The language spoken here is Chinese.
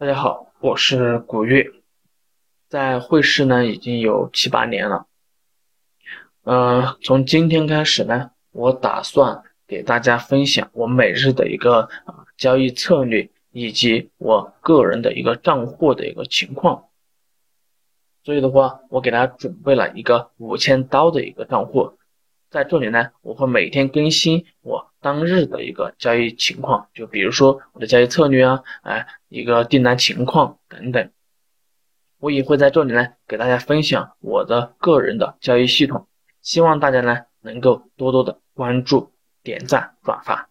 大家好，我是古月，在汇市呢已经有七八年了。嗯，从今天开始呢，我打算给大家分享我每日的一个啊交易策略，以及我个人的一个账户的一个情况。所以的话，我给大家准备了一个五千刀的一个账户，在这里呢，我会每天更新我。当日的一个交易情况，就比如说我的交易策略啊，哎，一个订单情况等等，我也会在这里呢给大家分享我的个人的交易系统，希望大家呢能够多多的关注、点赞、转发。